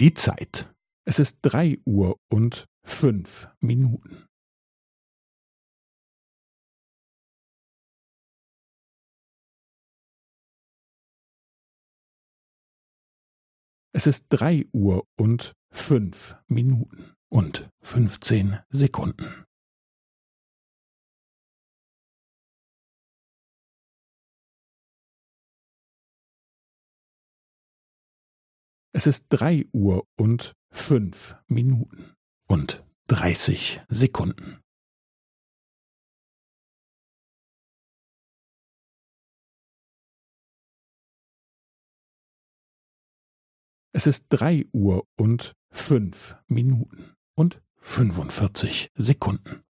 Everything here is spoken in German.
Die Zeit. Es ist drei Uhr und fünf Minuten. Es ist drei Uhr und fünf Minuten und fünfzehn Sekunden. Es ist drei Uhr und fünf Minuten und dreißig Sekunden. Es ist drei Uhr und fünf Minuten und fünfundvierzig Sekunden.